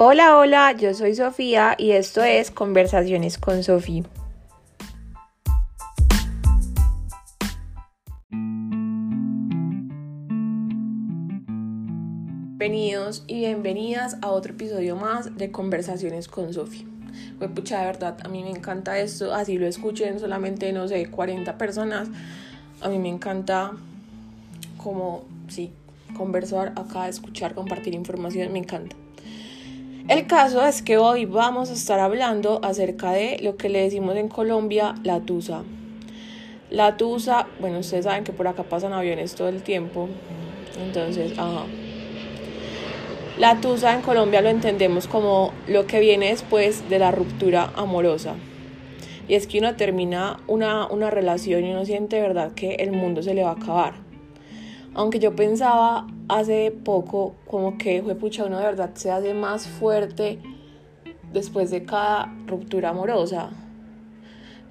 Hola, hola, yo soy Sofía y esto es Conversaciones con Sofía. Bienvenidos y bienvenidas a otro episodio más de Conversaciones con Sofía. Pues pucha, de verdad, a mí me encanta esto, así lo escuchen solamente, no sé, 40 personas. A mí me encanta como, sí, conversar acá, escuchar, compartir información, me encanta. El caso es que hoy vamos a estar hablando acerca de lo que le decimos en Colombia la tusa. La tusa, bueno, ustedes saben que por acá pasan aviones todo el tiempo. Entonces, ajá. La tusa en Colombia lo entendemos como lo que viene después de la ruptura amorosa. Y es que uno termina una, una relación y uno siente, ¿verdad?, que el mundo se le va a acabar. Aunque yo pensaba hace poco como que fue pucha uno de verdad se hace más fuerte después de cada ruptura amorosa.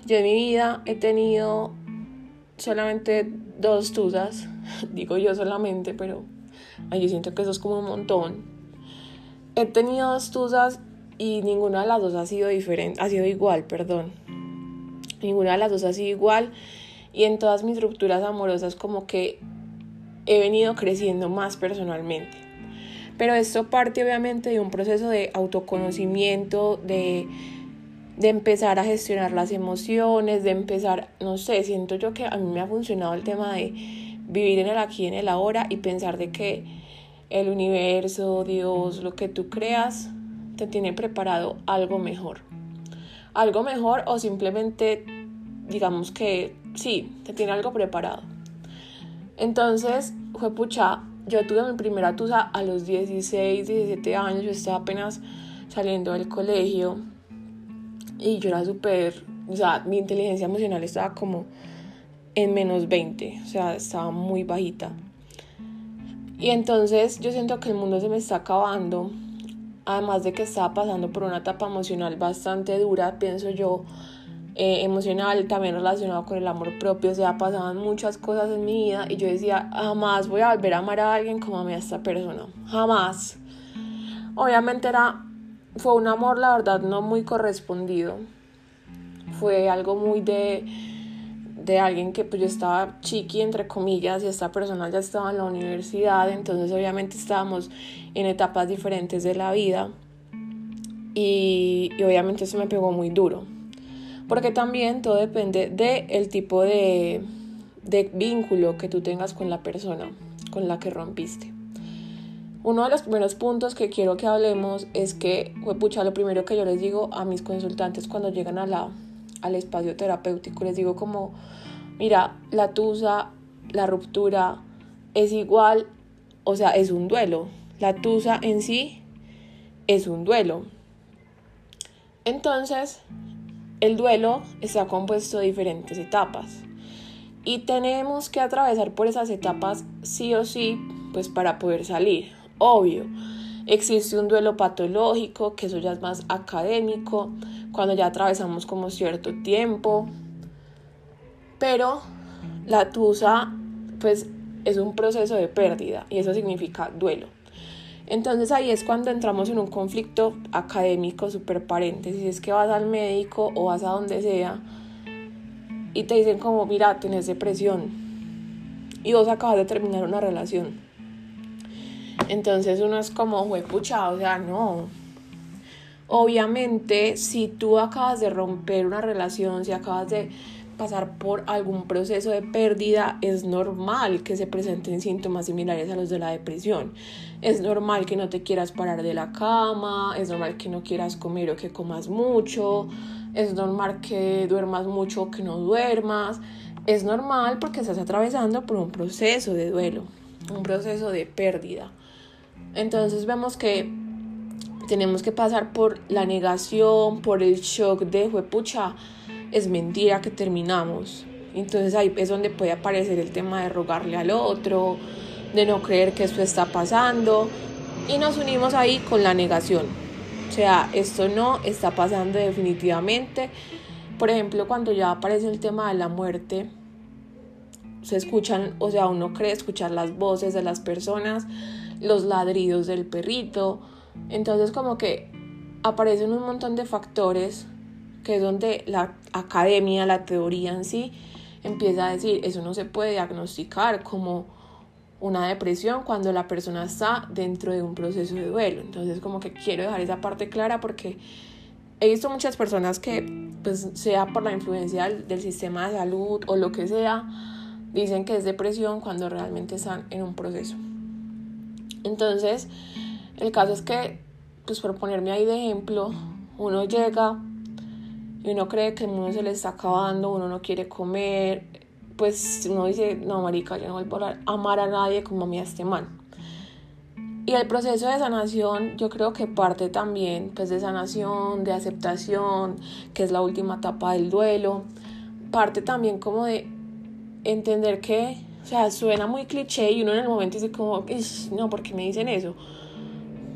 Yo en mi vida he tenido solamente dos tusas, digo yo solamente, pero yo siento que eso es como un montón. He tenido dos tusas y ninguna de las dos ha sido diferente, ha sido igual, perdón. Ninguna de las dos ha sido igual y en todas mis rupturas amorosas como que he venido creciendo más personalmente. Pero esto parte obviamente de un proceso de autoconocimiento, de, de empezar a gestionar las emociones, de empezar, no sé, siento yo que a mí me ha funcionado el tema de vivir en el aquí y en el ahora y pensar de que el universo, Dios, lo que tú creas, te tiene preparado algo mejor. Algo mejor o simplemente digamos que sí, te tiene algo preparado. Entonces, fue pucha, yo tuve mi primera tusa a los 16, 17 años, yo estaba apenas saliendo del colegio y yo era súper, o sea, mi inteligencia emocional estaba como en menos 20, o sea, estaba muy bajita. Y entonces yo siento que el mundo se me está acabando, además de que estaba pasando por una etapa emocional bastante dura, pienso yo, eh, emocional, también relacionado con el amor propio, o sea, pasaban muchas cosas en mi vida y yo decía, jamás voy a volver a amar a alguien como amé a esta persona, jamás. Obviamente era, fue un amor, la verdad, no muy correspondido, fue algo muy de, de alguien que pues yo estaba chiqui, entre comillas, y esta persona ya estaba en la universidad, entonces obviamente estábamos en etapas diferentes de la vida. Y, y obviamente eso me pegó muy duro porque también todo depende del tipo de, de vínculo que tú tengas con la persona con la que rompiste. Uno de los primeros puntos que quiero que hablemos es que, pucha, lo primero que yo les digo a mis consultantes cuando llegan a al espacio terapéutico, les digo como, mira, la tusa, la ruptura es igual, o sea, es un duelo. La tusa en sí es un duelo. Entonces, el duelo está compuesto de diferentes etapas y tenemos que atravesar por esas etapas sí o sí, pues para poder salir. Obvio, existe un duelo patológico, que eso ya es más académico, cuando ya atravesamos como cierto tiempo, pero la tusa, pues es un proceso de pérdida y eso significa duelo. Entonces ahí es cuando entramos en un conflicto académico super paréntesis, es que vas al médico o vas a donde sea y te dicen como, mira, tienes depresión y vos acabas de terminar una relación. Entonces uno es como, pucha, o sea, no. Obviamente, si tú acabas de romper una relación, si acabas de pasar por algún proceso de pérdida, es normal que se presenten síntomas similares a los de la depresión. Es normal que no te quieras parar de la cama, es normal que no quieras comer o que comas mucho, es normal que duermas mucho o que no duermas. Es normal porque estás atravesando por un proceso de duelo, un proceso de pérdida. Entonces vemos que tenemos que pasar por la negación, por el shock de, pucha, es mentira que terminamos. Entonces ahí es donde puede aparecer el tema de rogarle al otro, de no creer que esto está pasando. Y nos unimos ahí con la negación. O sea, esto no está pasando definitivamente. Por ejemplo, cuando ya aparece el tema de la muerte, se escuchan, o sea, uno cree escuchar las voces de las personas, los ladridos del perrito, Entonces como que aparecen un montón de factores que es donde la academia, la teoría en sí, empieza a decir, eso no se puede diagnosticar como una depresión cuando la persona está dentro de un proceso de duelo. Entonces como que quiero dejar esa parte clara porque he visto muchas personas que, pues sea por la influencia del, sistema de salud o lo que sea, dicen que es depresión cuando realmente están en un proceso. Entonces, el caso es que, pues por ponerme ahí de ejemplo, uno llega uno cree que el mundo se le está acabando, uno no quiere comer, pues uno dice, no, marica, yo no voy a amar a nadie como a mí a este man. Y el proceso de sanación yo creo que parte también pues de sanación, de aceptación, que es la última etapa del duelo, parte también como de entender que, o sea, suena muy cliché y uno en el momento dice como, no, ¿por qué me dicen eso?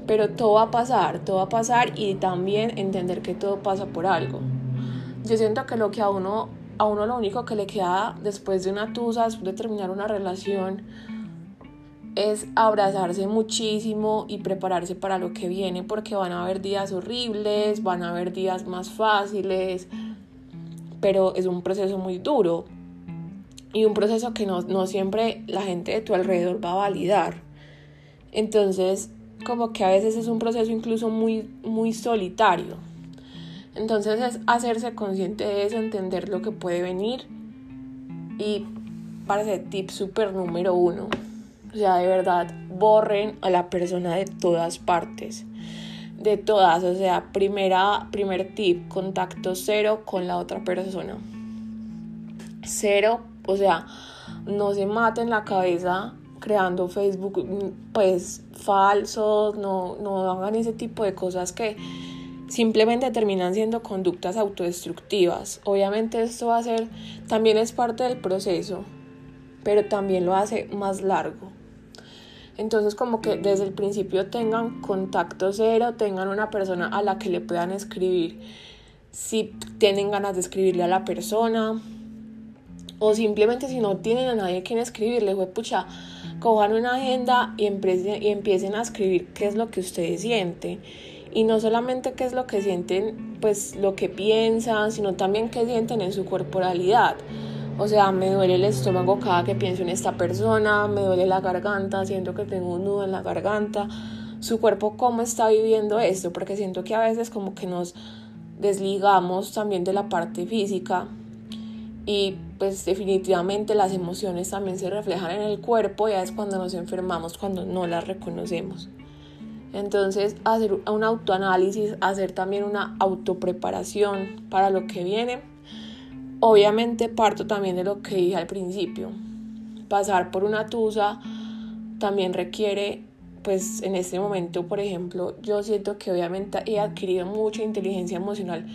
Pero todo va a pasar, todo va a pasar y también entender que todo pasa por algo. Yo siento que lo que a uno, a uno lo único que le queda después de una tusa, después de terminar una relación, es abrazarse muchísimo y prepararse para lo que viene porque van a haber días horribles, van a haber días más fáciles, pero es un proceso muy duro y un proceso que no, no siempre la gente de tu alrededor va a validar. Entonces, como que a veces es un proceso incluso muy, muy solitario. Entonces es hacerse consciente de eso, entender lo que puede venir y parece tip súper número uno. O sea, de verdad, borren a la persona de todas partes. De todas, o sea, primera, primer tip, contacto cero con la otra persona. Cero, o sea, no se maten la cabeza creando Facebook pues falsos, no, no hagan ese tipo de cosas que simplemente terminan siendo conductas autodestructivas. Obviamente esto va a ser, también es parte del proceso, pero también lo hace más largo. Entonces como que desde el principio tengan contacto cero, tengan una persona a la que le puedan escribir si tienen ganas de escribirle a la persona o simplemente si no tienen a nadie quien escribirle, fue pucha, cojan una agenda y empiecen, y empiecen a escribir qué es lo que ustedes sienten y no solamente qué es lo que sienten, pues lo que piensan, sino también qué sienten en su corporalidad. O sea, me duele el estómago cada que pienso en esta persona, me duele la garganta, siento que tengo un nudo en la garganta. Su cuerpo, ¿cómo está viviendo esto? Porque siento que a veces como que nos desligamos también de la parte física y pues definitivamente las emociones también se reflejan en el cuerpo y es cuando nos enfermamos, cuando no las reconocemos. Entonces, hacer un autoanálisis, hacer también una autopreparación para lo que viene. Obviamente parto también de lo que dije al principio. Pasar por una tusa también requiere, pues en este momento, por ejemplo, yo siento que obviamente he adquirido mucha inteligencia emocional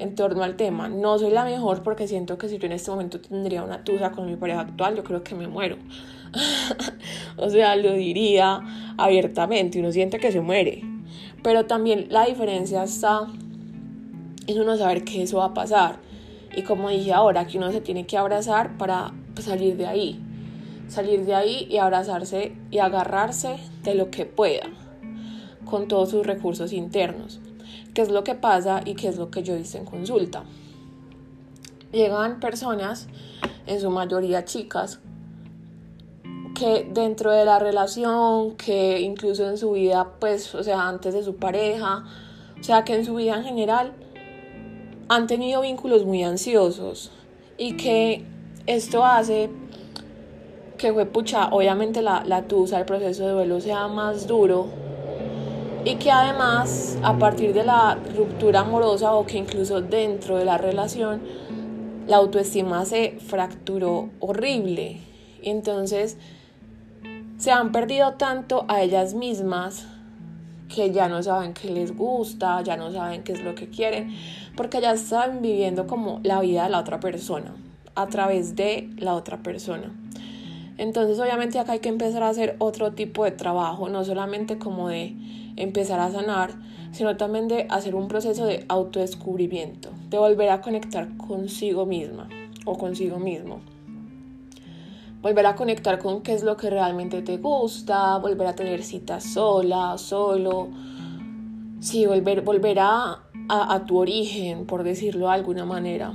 en torno al tema. No soy la mejor porque siento que si yo en este momento tendría una tusa con mi pareja actual, yo creo que me muero. o sea, lo diría abiertamente, uno siente que se muere. Pero también la diferencia está en uno saber que eso va a pasar. Y como dije ahora, que uno se tiene que abrazar para salir de ahí. Salir de ahí y abrazarse y agarrarse de lo que pueda, con todos sus recursos internos. ¿Qué es lo que pasa y qué es lo que yo hice en consulta? Llegan personas, en su mayoría chicas, dentro de la relación, que incluso en su vida, pues, o sea, antes de su pareja, o sea, que en su vida en general han tenido vínculos muy ansiosos y que esto hace que fue pucha, obviamente la, la tusa, el proceso de duelo sea más duro y que además a partir de la ruptura amorosa o que incluso dentro de la relación la autoestima se fracturó horrible. Entonces, se han perdido tanto a ellas mismas que ya no saben qué les gusta, ya no saben qué es lo que quieren, porque ya están viviendo como la vida de la otra persona, a través de la otra persona. Entonces obviamente acá hay que empezar a hacer otro tipo de trabajo, no solamente como de empezar a sanar, sino también de hacer un proceso de autodescubrimiento, de volver a conectar consigo misma o consigo mismo volver a conectar con qué es lo que realmente te gusta, volver a tener citas sola, solo, sí, volver, volver a, tu origen, por decirlo de alguna manera.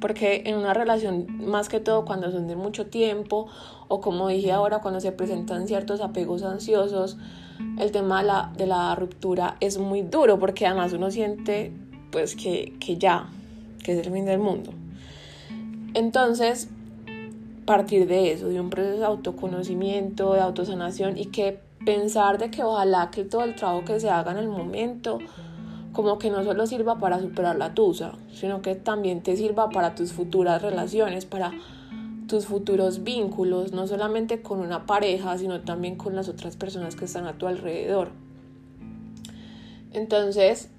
Porque en una relación, más que todo cuando son de mucho tiempo, o como dije ahora, cuando se presentan ciertos apegos ansiosos, el tema de la, de la ruptura es muy duro, porque además uno siente pues que, que ya, que es el fin del mundo. Entonces, partir de eso, de un proceso de autoconocimiento, de autosanación y que pensar de que ojalá que todo el trabajo que se haga en el momento como que no solo sirva para superar la tusa, sino que también te sirva para tus futuras relaciones, para tus futuros vínculos, no solamente con una pareja, sino también con las otras personas que están a tu alrededor. Entonces,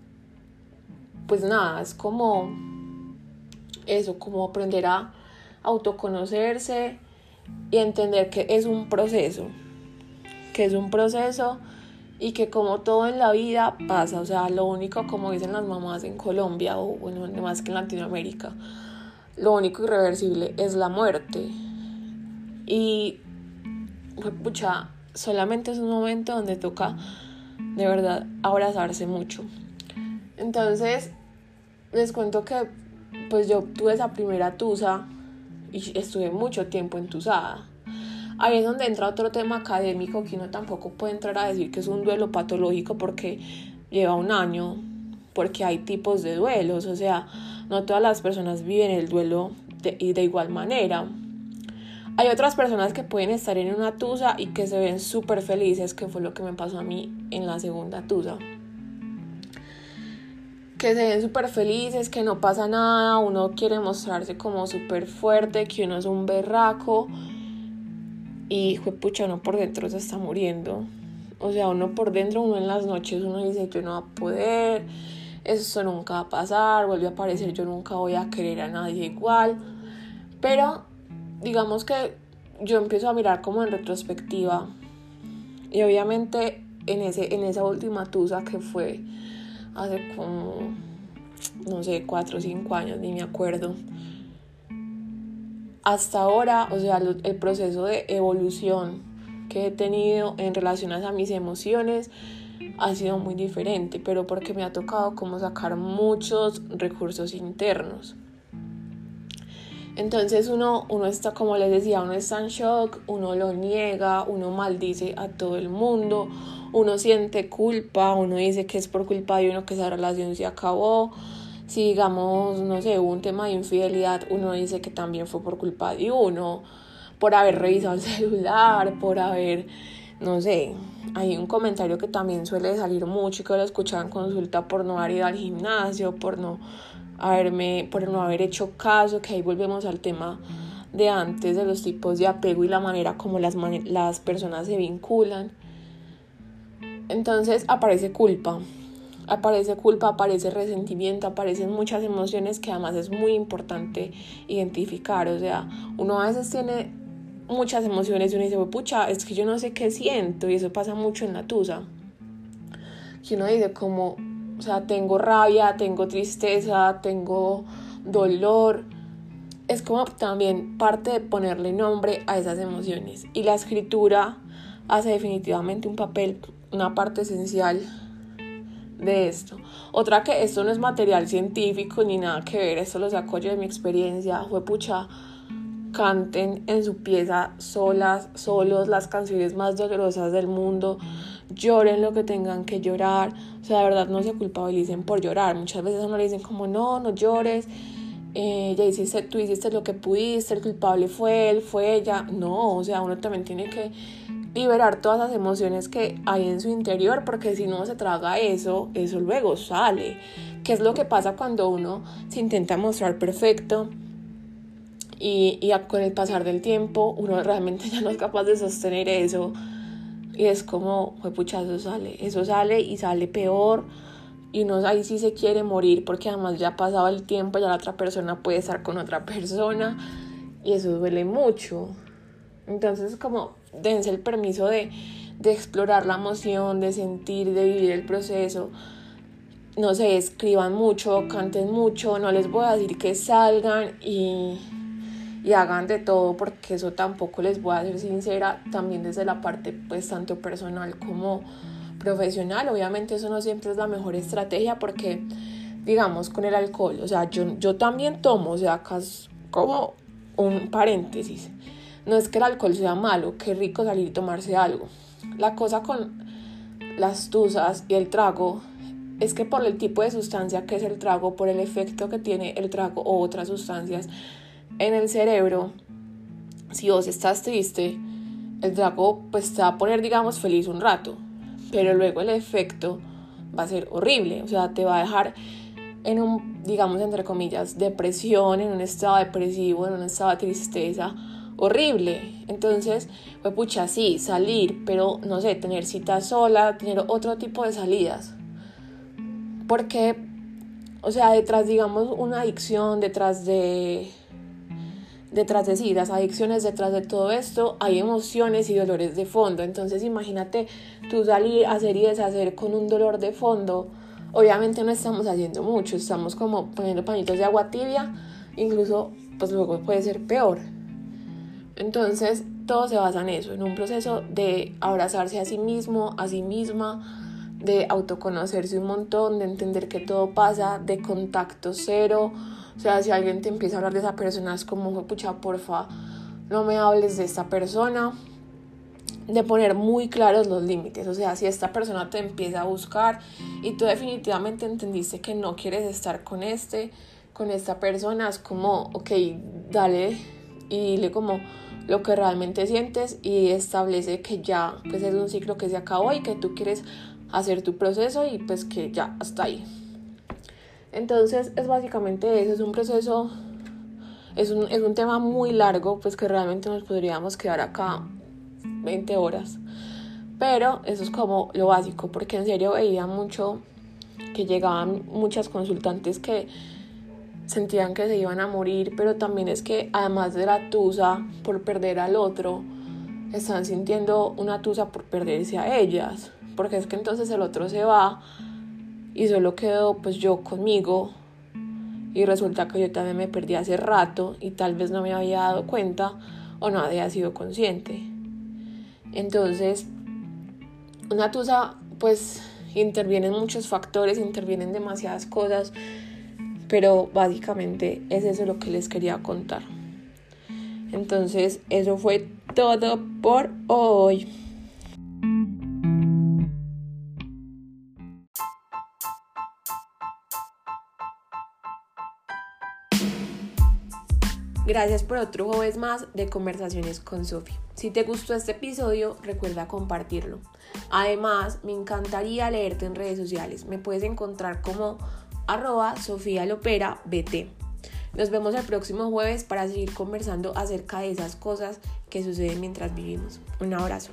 pues nada, es como eso, como aprender a autoconocerse y entender que es un proceso, que es un proceso y que como todo en la vida pasa, o sea, lo único, como dicen las mamás en Colombia o bueno, más que en Latinoamérica, lo único irreversible es la muerte. Y, pucha, solamente es un momento donde toca de verdad abrazarse mucho. Entonces, les cuento que pues yo tuve esa primera tusa y estuve mucho tiempo entusada. Ahí es donde entra otro tema académico que uno tampoco puede entrar a decir que es un duelo patológico porque lleva un año, porque hay tipos de duelos, o sea, no todas las personas viven el duelo de, de igual manera. Hay otras personas que pueden estar en una tusa y que se ven súper felices, que fue lo que me pasó a mí en la segunda tusa que se ven súper felices, que no pasa nada, uno quiere mostrarse como súper fuerte, que uno es un berraco y pucha, uno por dentro se está muriendo. O sea, uno por dentro, uno en las noches, uno dice yo no va a poder, eso nunca va a pasar, vuelve a aparecer, yo nunca voy a querer a nadie igual. Pero digamos que yo empiezo a mirar como en retrospectiva y obviamente en, ese, en esa última tusa que fue hace como, no sé, cuatro o cinco años, ni me acuerdo. Hasta ahora, o sea, el proceso de evolución que he tenido en relación a mis emociones ha sido muy diferente, pero porque me ha tocado como sacar muchos recursos internos. Entonces uno, uno está, como les decía, uno está en shock, uno lo niega, uno maldice a todo el mundo, uno siente culpa, uno dice que es por culpa de uno que esa relación se acabó. Si digamos, no sé, un tema de infidelidad, uno dice que también fue por culpa de uno, por haber revisado el celular, por haber, no sé, hay un comentario que también suele salir mucho y que lo escuchan en consulta por no haber ido al gimnasio, por no haberme, por no haber hecho caso, que ahí volvemos al tema de antes de los tipos de apego y la manera como las, las personas se vinculan. Entonces aparece culpa, aparece culpa, aparece resentimiento, aparecen muchas emociones que además es muy importante identificar. O sea, uno a veces tiene muchas emociones y uno dice, pucha, es que yo no sé qué siento y eso pasa mucho en la tusa. Que uno dice como, o sea, tengo rabia, tengo tristeza, tengo dolor. Es como también parte de ponerle nombre a esas emociones. Y la escritura hace definitivamente un papel una parte esencial de esto. Otra que esto no es material científico ni nada que ver, esto lo saco yo de mi experiencia, fue pucha, canten en su pieza solas, solos las canciones más dolorosas del mundo, lloren lo que tengan que llorar, o sea, de verdad no se culpabilicen por llorar, muchas veces uno le dicen como no, no llores, eh, ya hiciste, tú hiciste lo que pudiste, el culpable fue él, fue ella, no, o sea, uno también tiene que liberar todas las emociones que hay en su interior, porque si no se traga eso, eso luego sale. ¿Qué es lo que pasa cuando uno se intenta mostrar perfecto? Y, y con el pasar del tiempo uno realmente ya no es capaz de sostener eso. Y es como, pucha, eso sale, eso sale y sale peor. Y uno ahí sí se quiere morir porque además ya ha pasado el tiempo, ya la otra persona puede estar con otra persona. Y eso duele mucho. Entonces como dense el permiso de, explorar la emoción, de sentir, de vivir el proceso. No sé, escriban mucho, canten mucho, no les voy a decir que salgan y, y hagan de todo porque eso tampoco les voy a ser sincera, también desde la parte pues tanto personal como profesional. Obviamente eso no siempre es la mejor estrategia porque, digamos, con el alcohol, o sea, yo, yo también tomo, o sea, acá como un paréntesis. No es que el alcohol sea malo, qué rico salir y tomarse algo. La cosa con las tuzas y el trago es que por el tipo de sustancia que es el trago, por el efecto que tiene el trago o otras sustancias en el cerebro, si vos estás triste, el trago pues te va a poner, digamos, feliz un rato, pero luego el efecto va a ser horrible, o sea, te va a dejar en un, digamos, entre comillas, depresión, en un estado depresivo, en un estado de tristeza horrible. Entonces, pues pucha, sí, salir, pero no sé, tener citas sola, tener otro tipo de salidas. Porque, o sea, detrás, digamos, una adicción, detrás de detrás de sí, las adicciones detrás de todo esto, hay emociones y dolores de fondo. Entonces imagínate tú salir, hacer y deshacer con un dolor de fondo. Obviamente no estamos haciendo mucho, estamos como poniendo pañitos de agua tibia, incluso pues luego puede ser peor. Entonces todo se basa en eso, en un proceso de abrazarse a sí mismo, a sí misma, de autoconocerse un montón, de entender que todo pasa, de contacto cero, o sea, si alguien te empieza a hablar de esa persona, es como, pucha, porfa, no me hables de esta persona. De poner muy claros los límites. O sea, si esta persona te empieza a buscar y tú definitivamente entendiste que no quieres estar con este, con esta persona, es como, ok, dale y dile como lo que realmente sientes y establece que ya pues es un ciclo que se acabó y que tú quieres hacer tu proceso y pues que ya hasta ahí. Entonces es básicamente eso, es un proceso, es un, es un tema muy largo, pues que realmente nos podríamos quedar acá 20 horas. Pero eso es como lo básico, porque en serio veía mucho que llegaban muchas consultantes que sentían que se iban a morir, pero también es que además de la tusa por perder al otro, están sintiendo una tusa por perderse a ellas, porque es que entonces el otro se va y solo quedo pues yo conmigo. Y resulta que yo también me perdí hace rato y tal vez no me había dado cuenta o no había sido consciente. Entonces, una tusa pues intervienen muchos factores, intervienen demasiadas cosas, pero básicamente es eso lo que les quería contar. Entonces, eso fue todo por hoy. Gracias por otro jueves más de conversaciones con Sofía. Si te gustó este episodio, recuerda compartirlo. Además, me encantaría leerte en redes sociales. Me puedes encontrar como arroba Sofía Lopera BT. Nos vemos el próximo jueves para seguir conversando acerca de esas cosas que suceden mientras vivimos. Un abrazo.